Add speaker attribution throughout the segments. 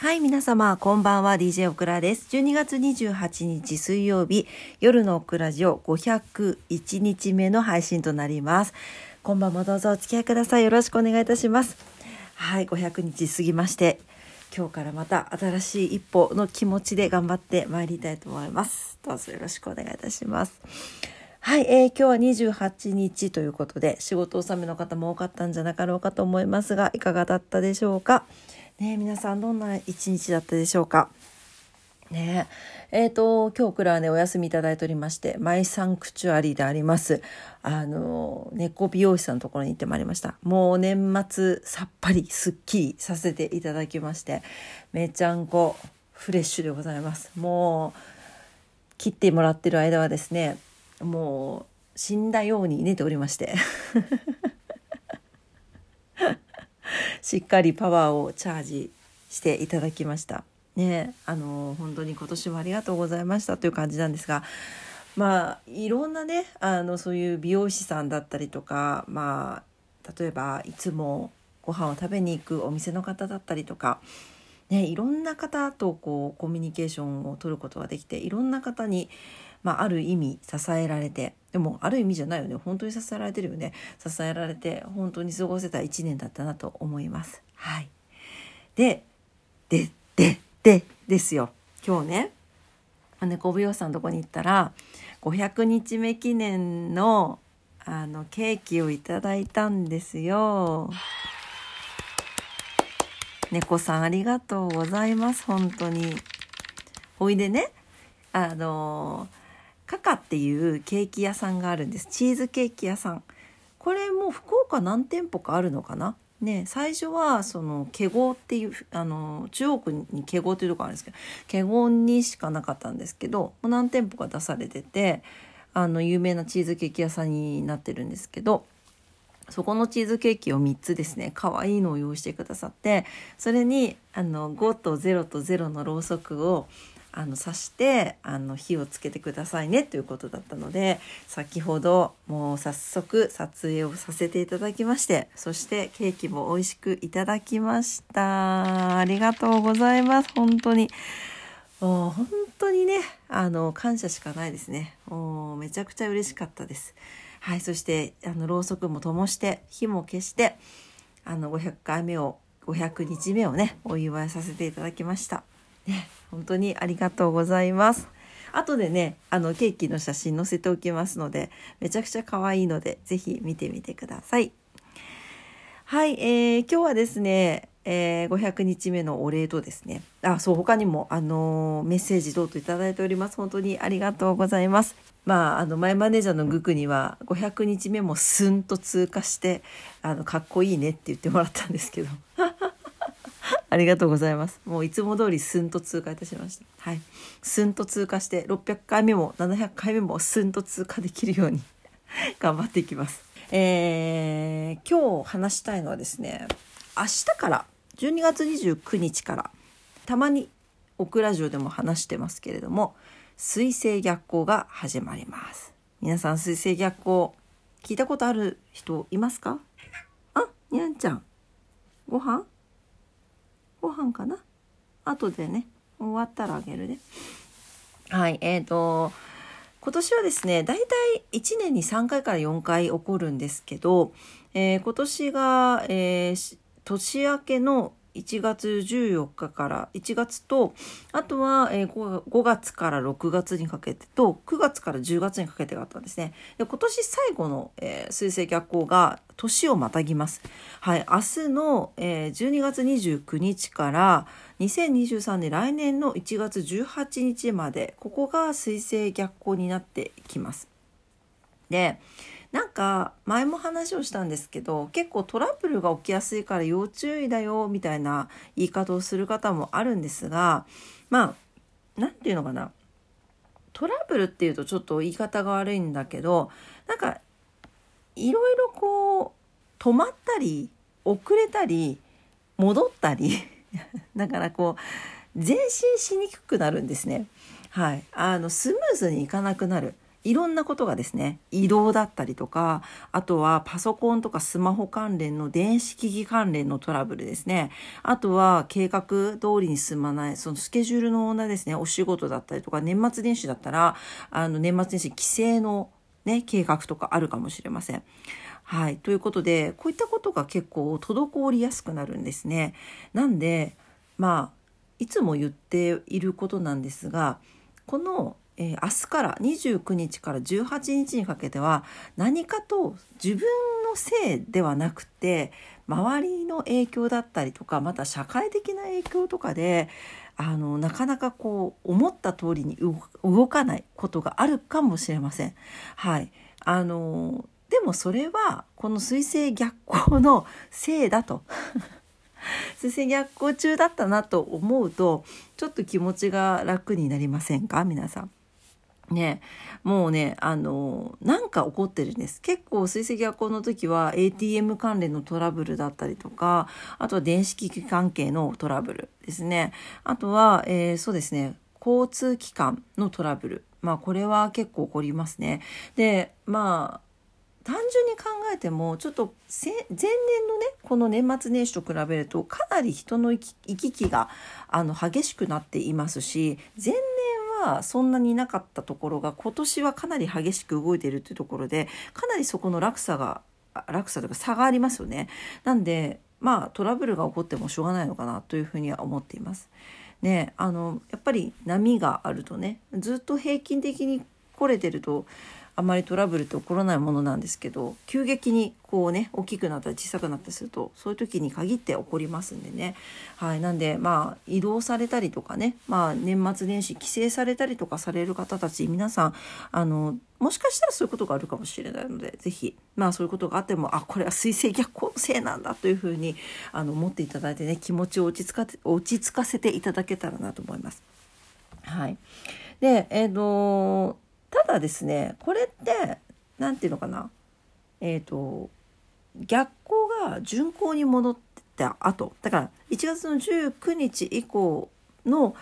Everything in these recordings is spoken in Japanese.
Speaker 1: はい、皆様、こんばんは、DJ オクラです。12月28日水曜日、夜のオクラジオ501日目の配信となります。今晩もどうぞお付き合いください。よろしくお願いいたします。はい、500日過ぎまして、今日からまた新しい一歩の気持ちで頑張ってまいりたいと思います。どうぞよろしくお願いいたします。はい、えー今日は28日ということで仕事納めの方も多かったんじゃなかろうかと思いますがいかがだったでしょうか？ね皆さんどんな一日だったでしょうか？ねええーと今日からはねお休みいただいておりましてマイサンクチュアリーであります。あの猫美容師さんのところに行ってまいりました。もう年末さっぱりすっきりさせていただきましてめちゃんこフレッシュでございます。もう切ってもらってる間はですねもう死んだように寝ておりまして。しっかりパワーをチャージしていただきました。ねあの本当に今年もありがとうございましたという感じなんですがまあいろんなねあのそういう美容師さんだったりとかまあ例えばいつもご飯を食べに行くお店の方だったりとかね、いろんな方とこうコミュニケーションを取ることができていろんな方に、まあ、ある意味支えられてでもある意味じゃないよね。本当に支えられてるよね。支えられて本当に過ごせた1年だったなと思います。はい、ででででですよ。今日ね猫美容師さんのとこに行ったら500日目記念のあのケーキをいただいたんですよ。猫さんありがとうございます。本当に。おいでねあのカカっていうケーキ屋さんがあるんです。チーズケーキ屋さん。これも福岡何店舗かあるのかな？ね最初はその華豪っていうあの中央区に華豪っていうとこあるんですけど華豪にしかなかったんですけどもう何店舗か出されててあの有名なチーズケーキ屋さんになってるんですけどそこのチーズケーキを3つですね可愛いのを用意してくださってそれにあの5と0と0のろうそくをあの刺してあの火をつけてくださいねということだったので先ほどもう早速撮影をさせていただきましてそしてケーキも美味しくいただきました。ありがとうございます。本当に。もう本当にねあの感謝しかないですね。もうめちゃくちゃ嬉しかったです。はい、そしてあのろうそくも灯して火も消してあの500回目を500日目をねお祝いさせていただきました。ね、本当にありがとうございます。後でねあのケーキの写真載せておきますのでめちゃくちゃ可愛いので是非見てみてください。はい、えー、今日はですね、えー、500日目のお礼とですねあそう他にもあのメッセージ等々いただいております本当にありがとうございます。まあ、あの前マネージャーのグクには500日目もスンと通過してあのかっこいいねって言ってもらったんですけどありがとうございます。もういつも通りスンと通過いたしました。はい。スンと通過して600回目も700回目もスンと通過できるように 頑張っていきます。えー、今日話したいのはですね明日から12月29日からたまにオクラジオでも話してますけれども水星逆行が始まります。皆さん水星逆行聞いたことある人いますか？あにゃんちゃん。ご飯？ご飯かな？後でね終わったらあげるね。はいえーと今年はですね大体1年に3回から4回起こるんですけど、えー今年が、えー年明けの1月14日から1月とあとは、5, 5月から6月にかけてと9月から10月にかけてがあったんですね。で今年最後の、えー水星逆行が年をまたぎます。はい、明日の、えー12月29日から2023年来年の1月18日までここが水星逆行になってきます。でなんか前も話をしたんですけど結構トラブルが起きやすいから要注意だよみたいな言い方をする方もあるんですがまあ何て言うのかな。トラブルっていうとちょっと言い方が悪いんだけどなんかいろいろこう止まったり遅れたり戻ったり だからこう前進しにくくなるんですね。はい、あのスムーズにいかなくなる。いろんなことがですね移動だったりとかあとはパソコンとかスマホ関連の電子機器関連のトラブルですねあとは計画通りに進まないそのスケジュールの女ですねお仕事だったりとか年末年始だったらあの年末年始帰省のね計画とかあるかもしれません。はい。ということで、こういったことが結構滞りやすくなるんですね。なんで、まあ、いつも言っていることなんですが、このえー、明日から29日から18日にかけては何かと自分のせいではなくて周りの影響だったりとかまた社会的な影響とかであのなかなかこう思った通りに動かないことがあるかもしれません。はい、あのでもそれはこの水星逆行のせいだと 水星逆行中だったなと思うとちょっと気持ちが楽になりませんか？皆さん。ねもうねあのなんか起こってるんです。結構水石逆行の時は ATM 関連のトラブルだったりとかあとは電子機器関係のトラブルですね。あとは、えー、そうですね交通機関のトラブル。まあこれは結構起こりますね。でまあ単純に考えてもちょっと前年のねこの年末年始と比べるとかなり人の行き来があの激しくなっていますし前年はそんなになかったところが今年はかなり激しく動いているというところでかなりそこの落差が落差というか差がありますよね。なんでまあトラブルが起こってもしょうがないのかなというふうには思っています。ねあのやっぱり波があるとねずっと平均的に来れてるとあまりトラブルって起こらないものなんですけど急激にこうね大きくなったり小さくなったりするとそういう時に限って起こりますんでね。はい。なんでまあ移動されたりとかねまあ年末年始帰省されたりとかされる方たち皆さんあのもしかしたらそういうことがあるかもしれないので是非まあそういうことがあってもあこれは水星逆行のせいなんだというふうにあの思っていただいてね気持ちを落ち着か落ち着かせていただけたらなと思います。はい、でえ、ー、とただですねこれって何て言うのかなえっ、ー、と逆行が巡行に戻った後だから1月の19日以降の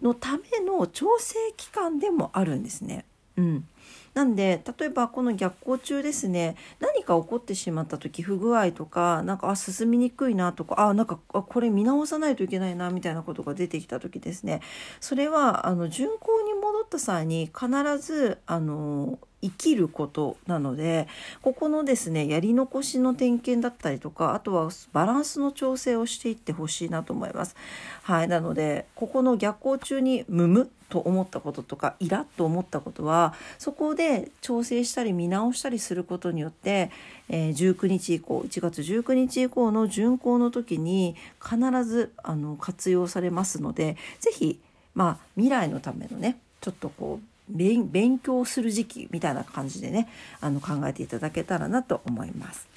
Speaker 1: のための調整期間でもあるんですね。うん、なんで例えばこの逆行中ですね何か起こってしまった時不具合とかなんかあ進みにくいなとかあなんかあこれ見直さないといけないなみたいなことが出てきた時ですね。それはあの巡行に戻った際に必ずあの生きることなのでここのですねやり残しの点検だったりとかあとはバランスの調整をしていってほしいなと思います。はい、なのでここの逆行中にムムと思ったこととかイラッと思ったことはそこで調整したり見直したりすることによって、えー、19日以降1月19日以降の巡行の時に必ずあの活用されますので是非まあ未来のためのねちょっとこう勉強する時期みたいな感じでねあの考えていただけたらなと思います。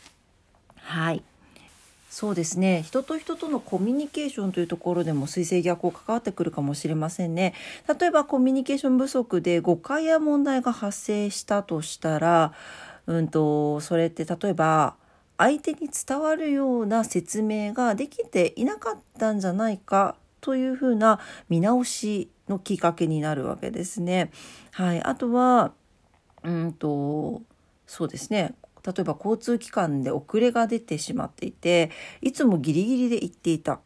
Speaker 1: はい。そうですね。人と人とのコミュニケーションというところでも水星逆行関わってくるかもしれませんね。例えばコミュニケーション不足で誤解や問題が発生したとしたらうんとそれって例えば相手に伝わるような説明ができていなかったんじゃないかというふうな見直しのきっかけになるわけですね。はい、あとはうんとそうですね。例えば交通機関で遅れが出てしまっていていつもギリギリで行っていた。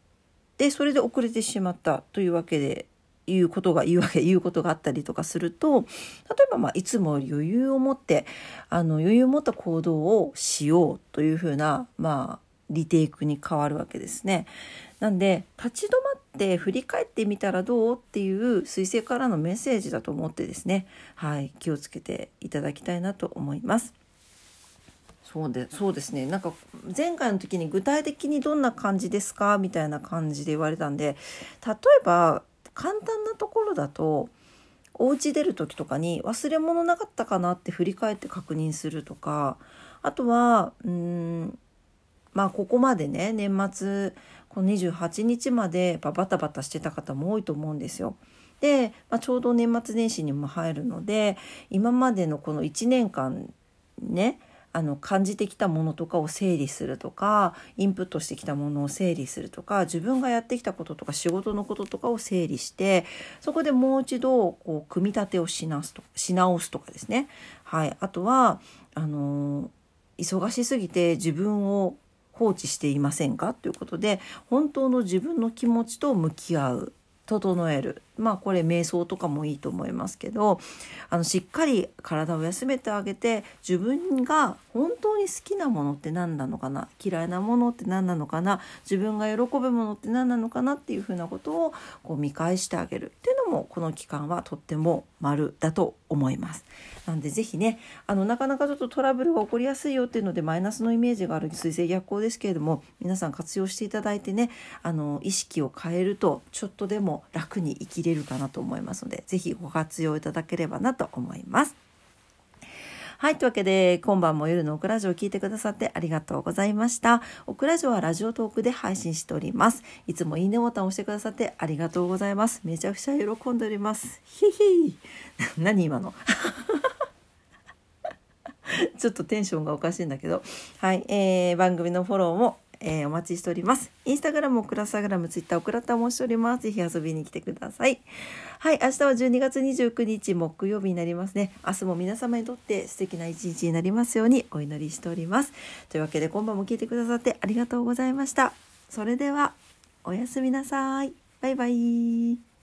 Speaker 1: でそれで遅れてしまったというわけでいうことが言うわけ 言うことがあったりとかすると例えばまあいつも余裕を持ってあの余裕を持った行動をしようというふうなまあリテイクに変わるわけですね。なんで立ち止まって振り返ってみたらどうっていう彗星からのメッセージだと思ってですね、はい、気をつけていただきたいなと思います。そうでそうですねなんか前回の時に具体的にどんな感じですか？みたいな感じで言われたんで例えば簡単なところだとお家出る時とかに忘れ物なかったかなって振り返って確認するとかあとはうんまあここまでね年末この28日までバタバタしてた方も多いと思うんですよ。で、まあ、ちょうど年末年始にも入るので今までのこの1年間ねあの感じてきたものとかを整理するとかインプットしてきたものを整理するとか自分がやってきたこととか仕事のこととかを整理してそこでもう一度こう組み立てをし直すとし直すとかですね。はい、あとはあの忙しすぎて自分を放置していませんか？ということで本当の自分の気持ちと向き合う整える。まあこれ瞑想とかもいいと思いますけどあのしっかり体を休めてあげて自分が本当に好きなものって何なのかな嫌いなものって何なのかな自分が喜ぶものって何なのかなっていうふうなことをこう見返してあげるっていうのもこの期間はとっても丸だと思います。なんで是非ねあのなかなかちょっとトラブルが起こりやすいよっていうのでマイナスのイメージがある水星逆行ですけれども皆さん活用していただいてねあの意識を変えるとちょっとでも楽に生きれるかなと思いますので是非ご活用いただければなと思います。はい。というわけで、今晩も夜のオクラジオを聞いてくださってありがとうございました。オクラジオはラジオトークで配信しております。いつもいいねボタンを押してくださってありがとうございます。めちゃくちゃ喜んでおります。ひひ 何今の？ちょっとテンションがおかしいんだけど。はい。えー、番組のフォローもえー、お待ちしております。インスタグラム、オクラスタグラム、ツイッター、オクラタもしております。ぜひ遊びに来てください。はい、明日は12月29日木曜日になりますね。明日も皆様にとって素敵な一日になりますようにお祈りしております。というわけで今晩も聞いてくださってありがとうございました。それでは、おやすみなさい。バイバイ。